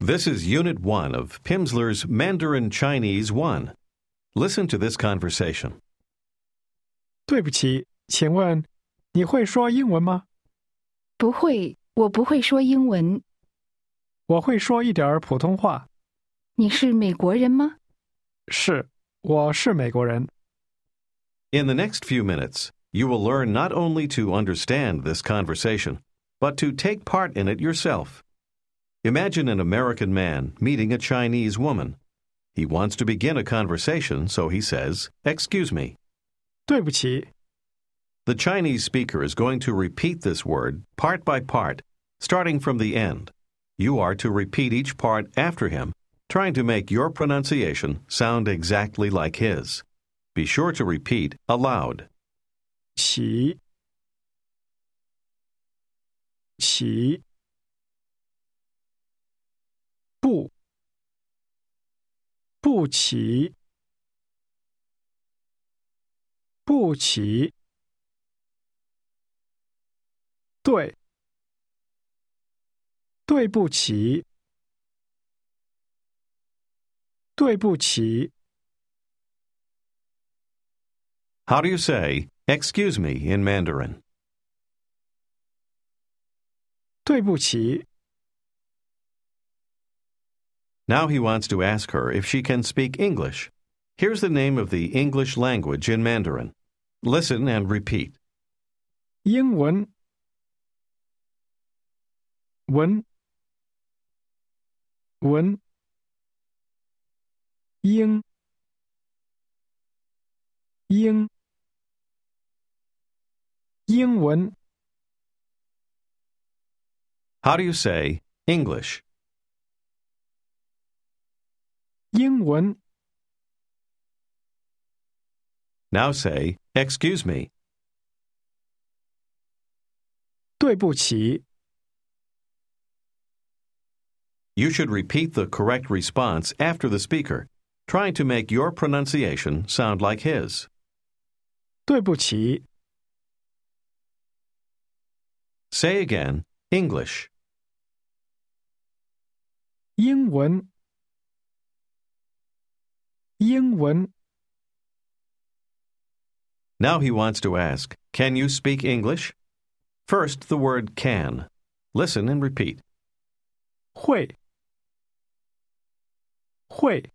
This is Unit 1 of Pimsleur's Mandarin Chinese 1. Listen to this conversation. 对不起，请问你会说英文吗？不会，我不会说英文。我会说一点儿普通话。你是美国人吗？是，我是美国人。 In the next few minutes, you will learn not only to understand this conversation, but to take part in it yourself. Imagine an American man meeting a Chinese woman. He wants to begin a conversation, so he says, Excuse me. 对不起， The Chinese speaker is going to repeat this word part by part, starting from the end. You are to repeat each part after him, trying to make your pronunciation sound exactly like his. Be sure to repeat aloud. 起，起， 不起，不起，对，对不起，对不起。 How do you say, excuse me, in Mandarin? 对不起， Now he wants to ask her if she can speak English. Here's the name of the English language in Mandarin. Listen and repeat. 英文，文，文，英，英，英文， How do you say English? 英文， Now say, excuse me. 对不起， You should repeat the correct response after the speaker, trying to make your pronunciation sound like his. 对不起， Say again, English. 英文， 英文， Now he wants to ask, Can you speak English? First, the word can. Listen and repeat. 会，会，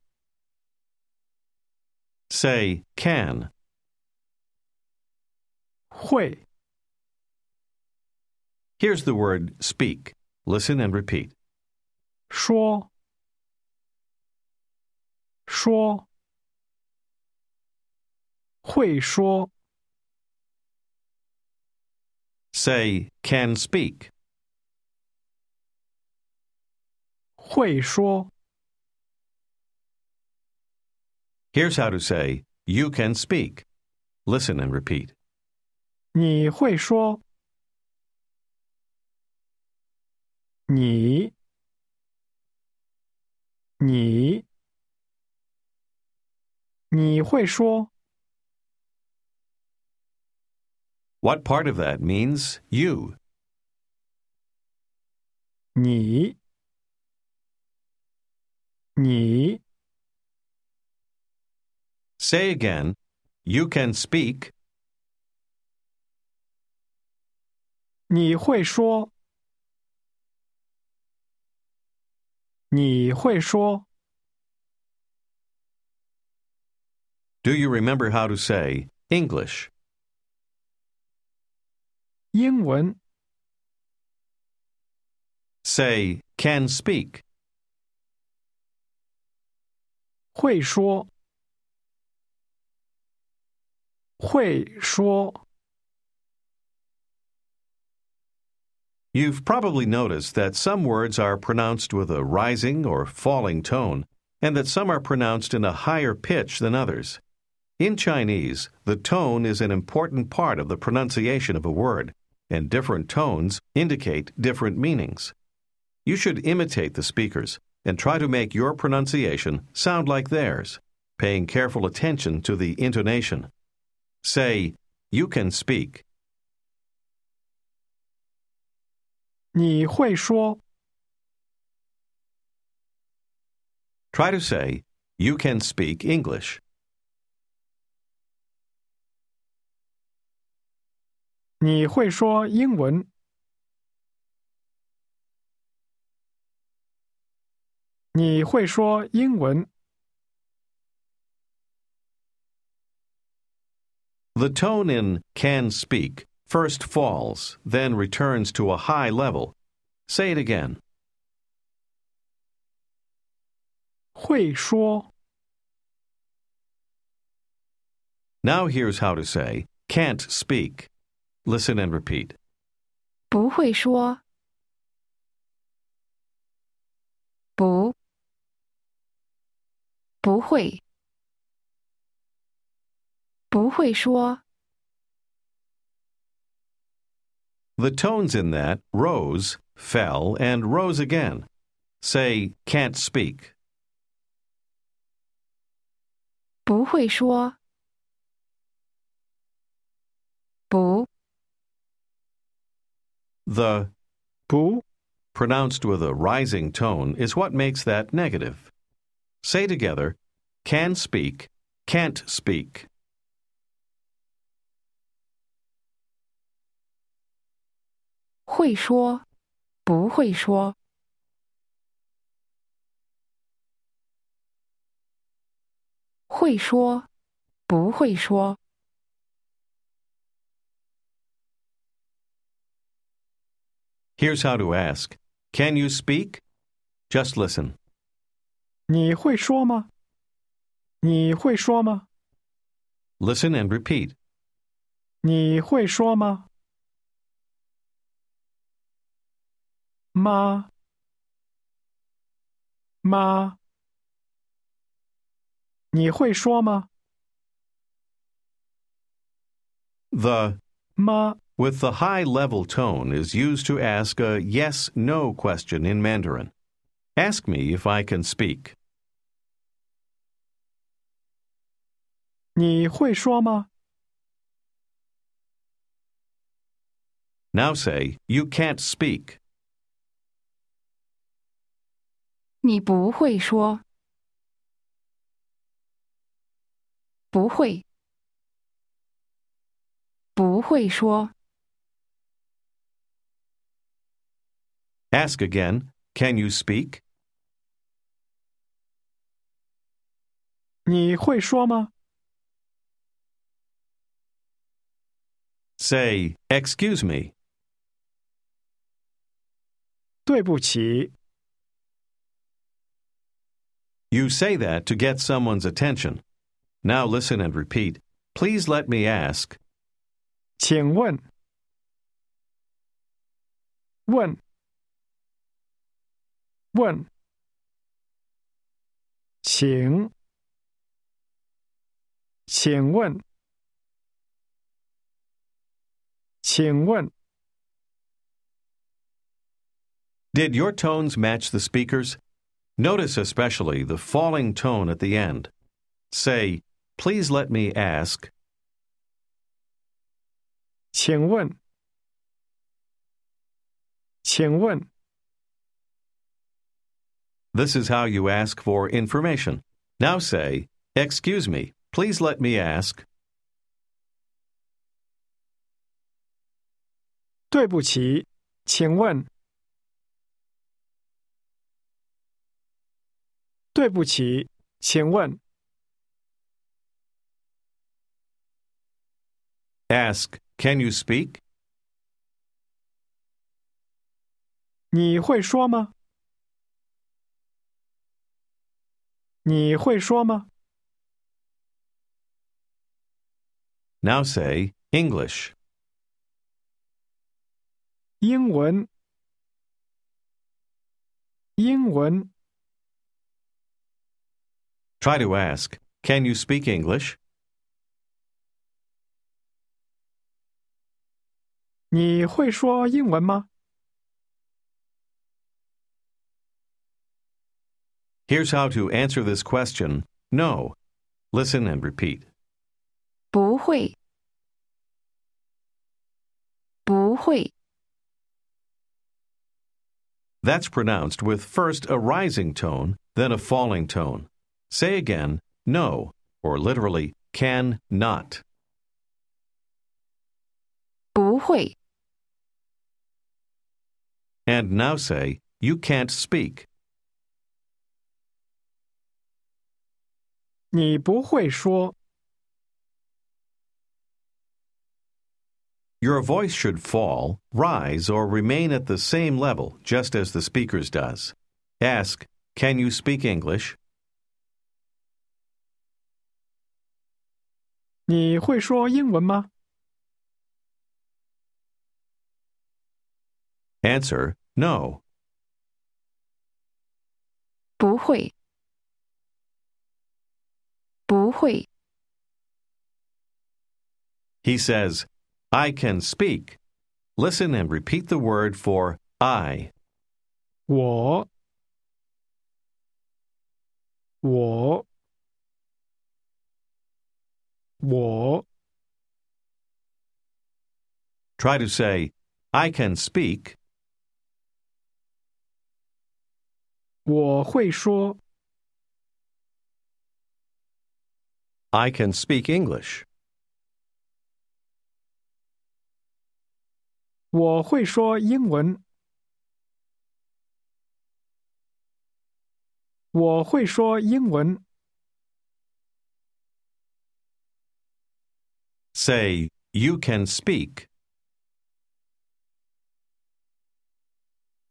Say can. 会， Here's the word speak. Listen and repeat. 说，说， 会说， Say can speak. 会说， Here's how to say you can speak. Listen and repeat. 你会说，你，你，你会说， What part of that means you? 你，你， Say again, you can speak. 你会说，你会说， Do you remember how to say English? 英文， Say can speak. 会说，会说。 You've probably noticed that some words are pronounced with a rising or falling tone, and that some are pronounced in a higher pitch than others. In Chinese, the tone is an important part of the pronunciation of a word, and different tones indicate different meanings. You should imitate the speakers and try to make your pronunciation sound like theirs, paying careful attention to the intonation. Say, you can speak. 你会说， Try to say, You can speak English. 你会说英文？你会说英文？ The tone in can speak first falls, then returns to a high level. Say it again. 会说 Now here's how to say can't speak. Listen and repeat. 不会说，不，不会，不会说， The tones in that rose, fell, and rose again. Say can't speak. 不会说，不， The 不 pronounced with a rising tone is what makes that negative. Say together can speak, can't speak. 会 Here's how to ask Can you speak? Just listen. 你会说吗？你会说吗？ Listen and repeat. 你会说吗？妈，妈，你会说吗？ The 妈， with the high level tone is used to ask a yes no question in Mandarin. Ask me if I can speak. 你会说吗？ Now say, You can't speak. 你不会说，不会，不会说， Ask again, Can you speak? 你会说吗？ Say, Excuse me. 对不起， You say that to get someone's attention. Now listen and repeat. Please let me ask. 请问，问， 问，请，请问，请问， Did your tones match the speaker's? Notice especially the falling tone at the end. Say, Please let me ask. 请问，请问， This is how you ask for information. Now say, Excuse me, please let me ask. 对不起，请问，对不起，请问， Ask, Can you speak? 你会说吗？ 你会说吗？ Now say, English. 英文，英文， Try to ask, Can you speak English? 你会说英文吗？ Here's how to answer this question No. Listen and repeat. 不会，不会， That's pronounced with first a rising tone, then a falling tone. Say again, no, or literally, can not. 不会， And now say, you can't speak. 你不会说， Your voice should fall, rise, or remain at the same level, just as the speaker's does. Ask, Can you speak English? 你会说英文吗？ Answer, No. 不会， 不会， He says, I can speak. Listen and repeat the word for I. 我，我，我， Try to say, I can speak, 我会说， I can speak English. 我会说英文。我会说英文。 Say, You can speak.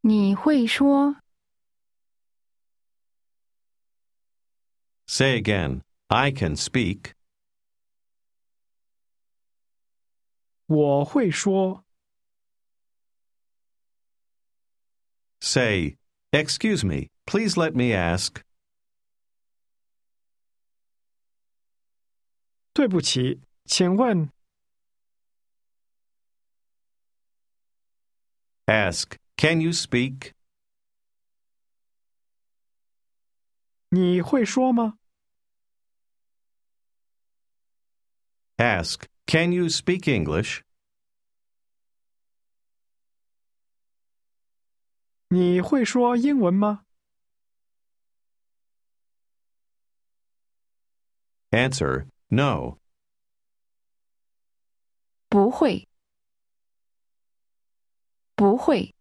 你会说， Say again, I can speak. 我会说， Say, Excuse me, please let me ask. 对不起，请问 Ask, Can you speak? 你会说吗？ Ask, Can you speak English? 你会说英文吗？ Answer, No. 不会，不会，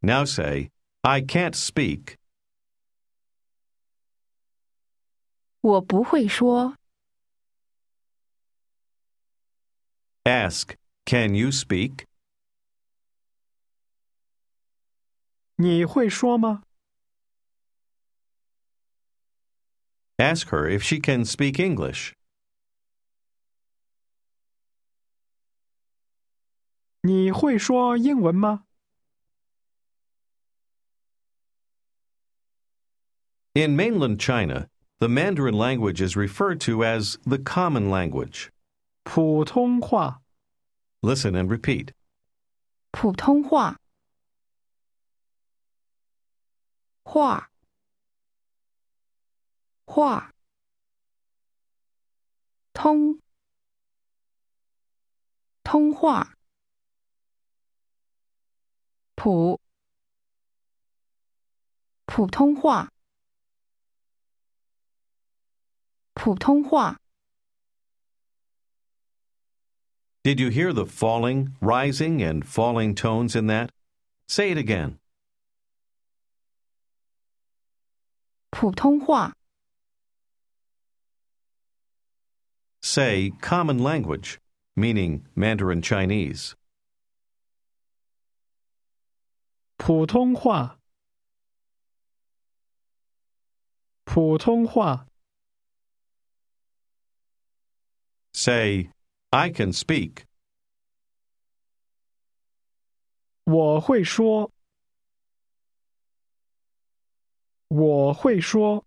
Now say, I can't speak. 我不会说， Ask, Can you speak? 你会说吗？ Ask her if she can speak English. 你会说英文吗？ In mainland China, the Mandarin language is referred to as the common language. 普通话，Listen and repeat. 普通话，话，话，通，通话，普，普通话，普通话。Did you hear the falling, rising, and falling tones in that? Say it again. 普通话， Say common language, meaning Mandarin Chinese. 普通话，普通话， Say, I can speak. 我会说，我会说，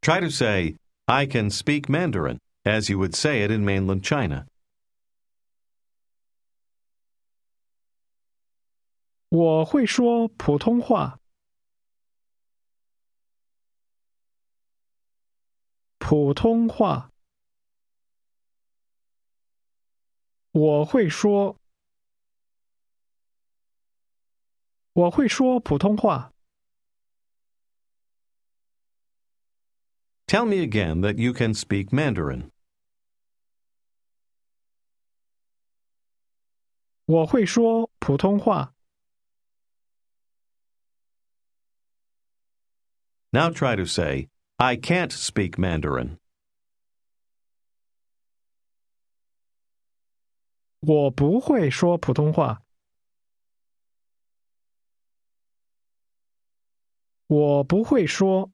Try to say, I can speak Mandarin, as you would say it in mainland China. 我会说普通话，普通话， 我会说，我会说普通话。Tell me again that you can speak Mandarin. 我会说普通话。Now try to say, I can't speak Mandarin. 我不会说普通话。我不会说。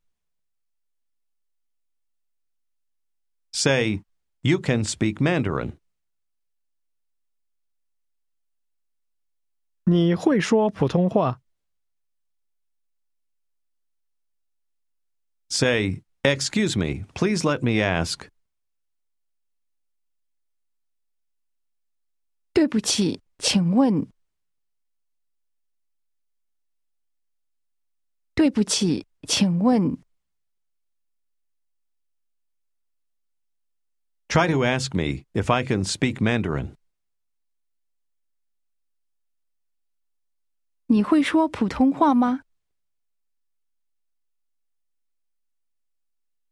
Say, you can speak Mandarin. 你会说普通话？ Say, excuse me, please let me ask. 对不起，请问。对不起，请问。 Try to ask me if I can speak Mandarin. 你会说普通话吗？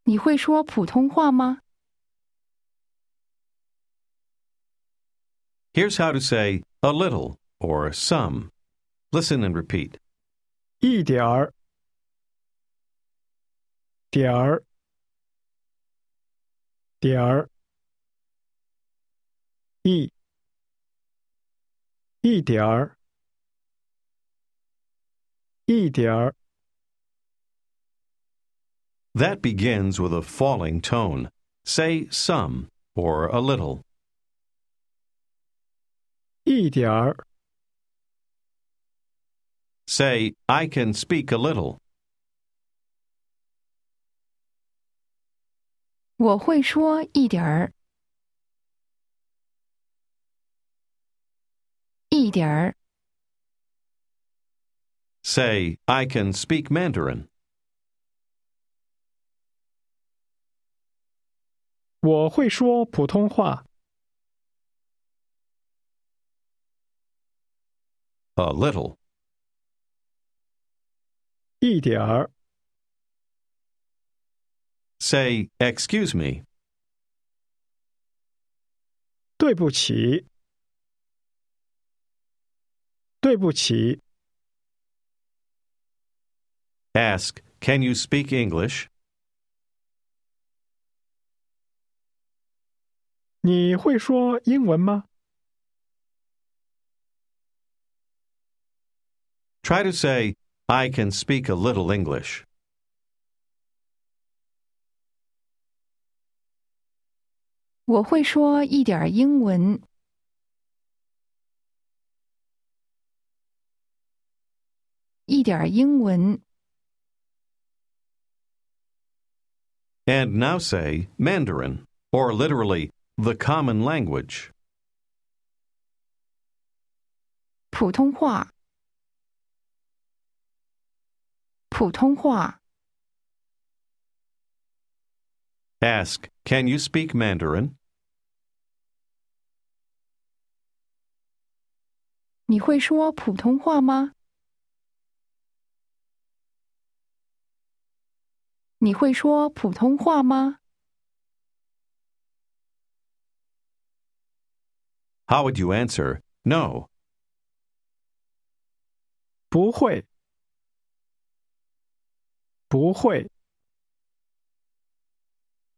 你会说普通话吗？ Here's how to say a little or some. Listen and repeat. 一点儿，点儿，点儿，一，一点儿，一点儿。 That begins with a falling tone. Say some or a little. 一点儿， Say, I can speak a little. 我会说一点儿，一点儿。 Say, I can speak Mandarin. 我会说普通话。 A little. 一点儿， Say, excuse me. 对不起，对不起。 Ask, can you speak English? 你会说英文吗？ Try to say, I can speak a little English. 我会说一点儿英文。一点儿英文。 And now say Mandarin, or literally, the common language. 普通话。 普通话。 Ask, can you speak Mandarin? 你会说普通话吗？你会说普通话吗？ How would you answer? No. 不会， 不会，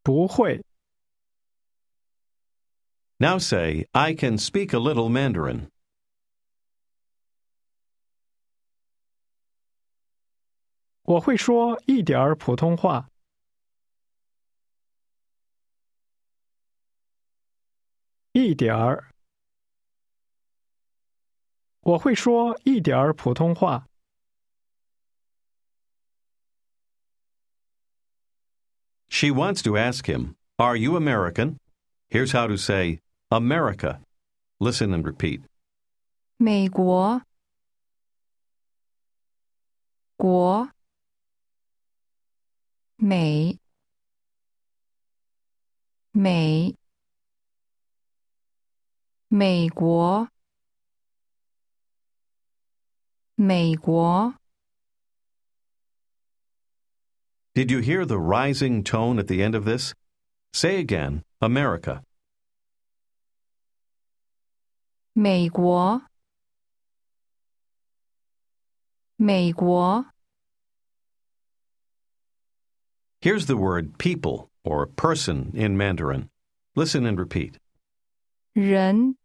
不会。 Now say, I can speak a little Mandarin. 我 She wants to ask him, Are you American? Here's how to say America. Listen and repeat. 美国。国。美。美。美国。 美国， Did you hear the rising tone at the end of this? Say again, America. 美国，美国， Here's the word people or person in Mandarin. Listen and repeat. 人，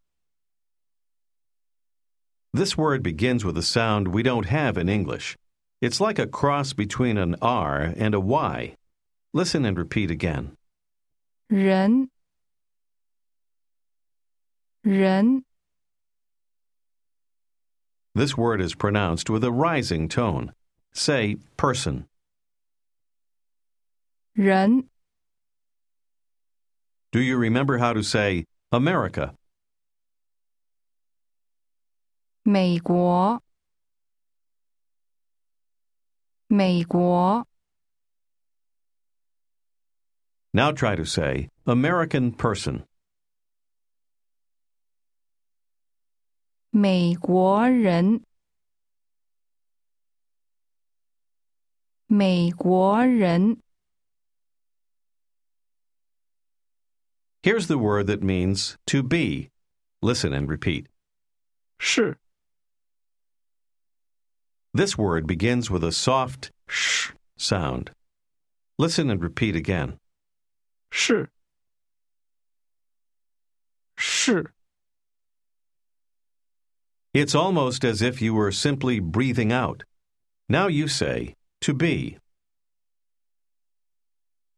This word begins with a sound we don't have in English. It's like a cross between an R and a Y. Listen and repeat again. 人，人， This word is pronounced with a rising tone. Say person. 人， Do you remember how to say America? 美国， 美国， Now try to say American person. 美国人，美国人， Here's the word that means to be. Listen and repeat. 是 This word begins with a soft sh sound. Listen and repeat again. 是是 It's almost as if you were simply breathing out. Now you say to be.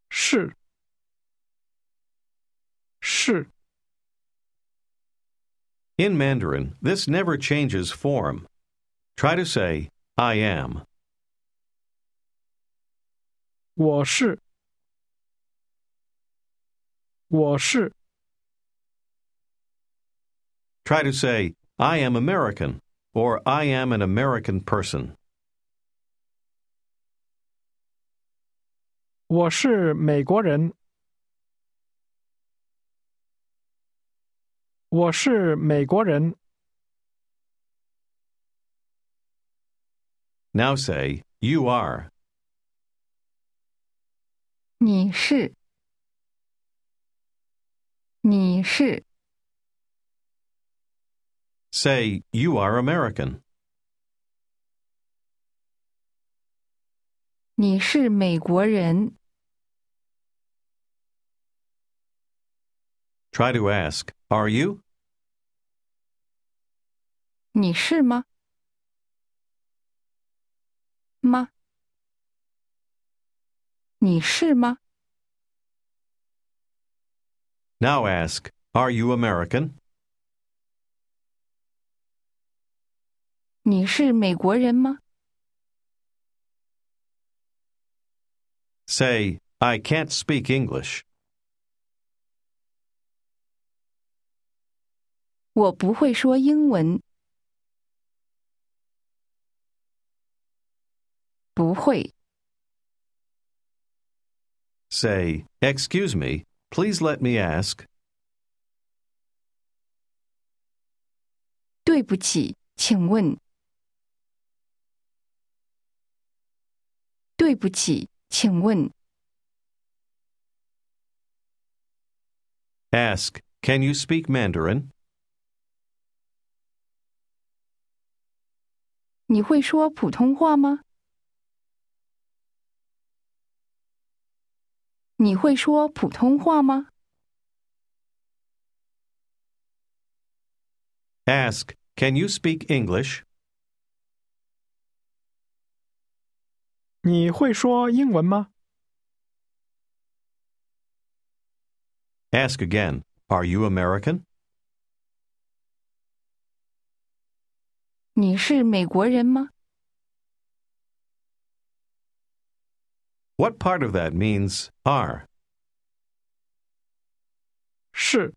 是是 In Mandarin, this never changes form. Try to say I am. 我是我是 Try to say I am American or I am an American person. 我是美国人。我是美国人。 Now say you are. 你是，你是， Say you are American. 你是美国人。 Try to ask, are you? 你是吗？ 吗？你是吗？ Now ask, are you American? 你是美国人吗？ Say, I can't speak English. 我不会说英文。 不会， Say, excuse me, please let me ask. 对不起，请问。对不起，请问。 Ask, can you speak Mandarin? 你会说普通话吗？ 你会说普通话吗？ Ask, can you speak English? 你会说英文吗？ Ask again, are you American? 你是美国人吗？ What part of that means are? 是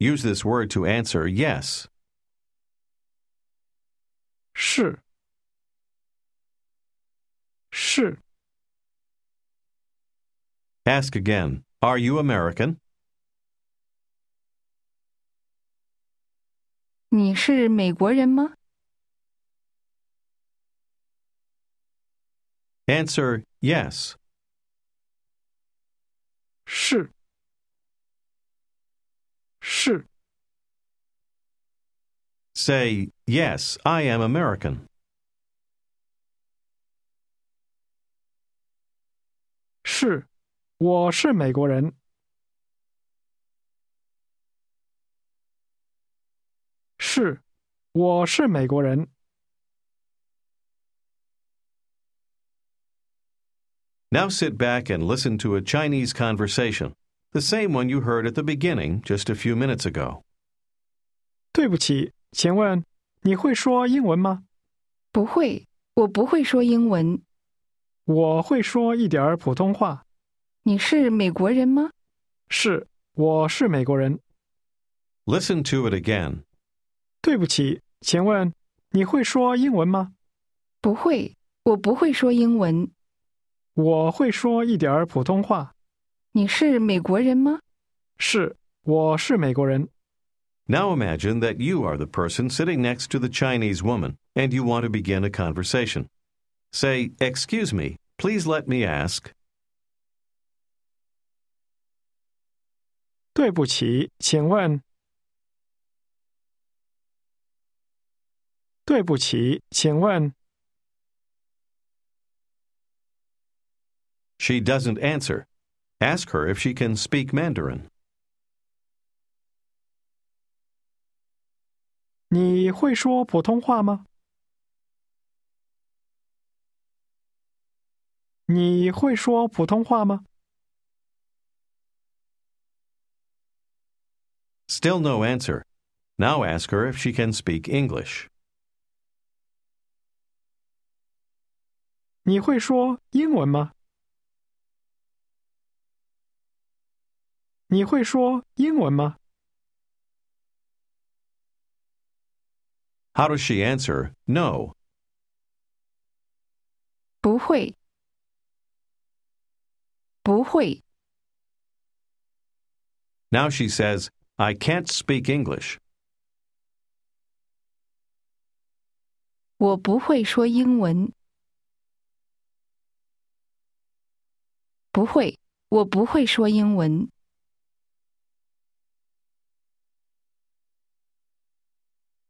Use this word to answer yes. 是是 Ask again, are you American? 你是美国人吗？ Answer yes. 是，是， Say, yes, I am American. 是，我是美国人。是，我是美国人。 Now sit back and listen to a Chinese conversation, the same one you heard at the beginning just a few minutes ago. 对不起，请问你会说英文吗？不会，我不会说英文。我会说一点儿普通话。你是美国人吗？是，我是美国人。 Listen to it again. 对不起，请问你会说英文吗？不会，我不会说英文。 我会说一点儿普通话。你是美国人吗？是，我是美国人。 Now imagine that you are the person sitting next to the Chinese woman and you want to begin a conversation. Say, Excuse me, please let me ask. 对不起，请问。对不起，请问。 She doesn't answer. Ask her if she can speak Mandarin. 你会说普通话吗？你会说普通话吗？ Still no answer. Now ask her if she can speak English. 你会说英文吗？ 你会说英文吗？ How does she answer? No. 不会，不会。 Now she says, I can't speak English. 我不会说英文。不会，我不会说英文。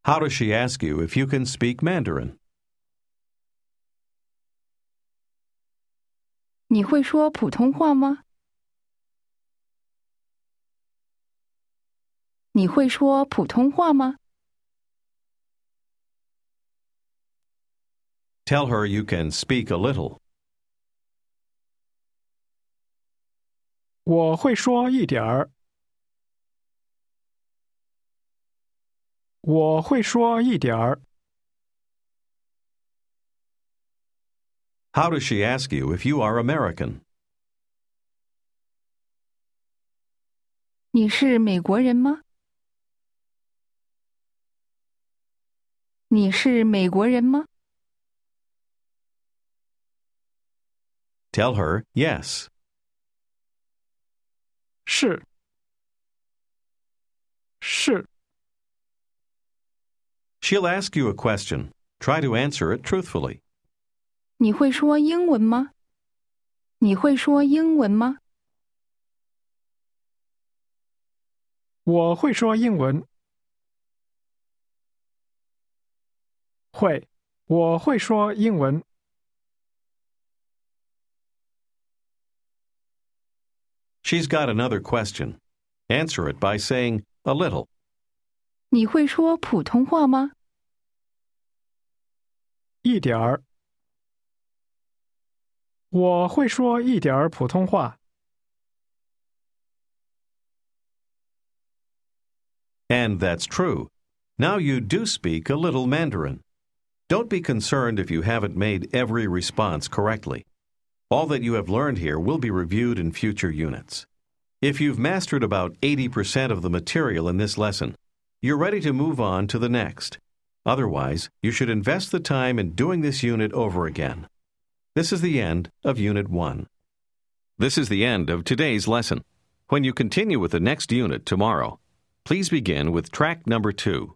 How does she ask you if you can speak Mandarin? 你会说普通话吗？你会说普通话吗？ Tell her you can speak a little. 我会说一点儿。 我会说一点儿。 How does she ask you if you are American? 你是美国人吗？你是美国人吗？ Tell her yes. 是。是。 She'll ask you a question. Try to answer it truthfully. 你会说英文吗？你会说英文吗？我会说英文。会，我会说英文。 She's got another question. Answer it by saying a little. 你会说普通话吗？一点儿。我会说一点儿普通话。 And that's true. Now you do speak a little Mandarin. Don't be concerned if you haven't made every response correctly. All that you have learned here will be reviewed in future units. If you've mastered about 80% of the material in this lesson, you're ready to move on to the next. Otherwise, you should invest the time in doing this unit over again. This is the end of Unit 1. This is the end of today's lesson. When you continue with the next unit tomorrow, please begin with track number 2.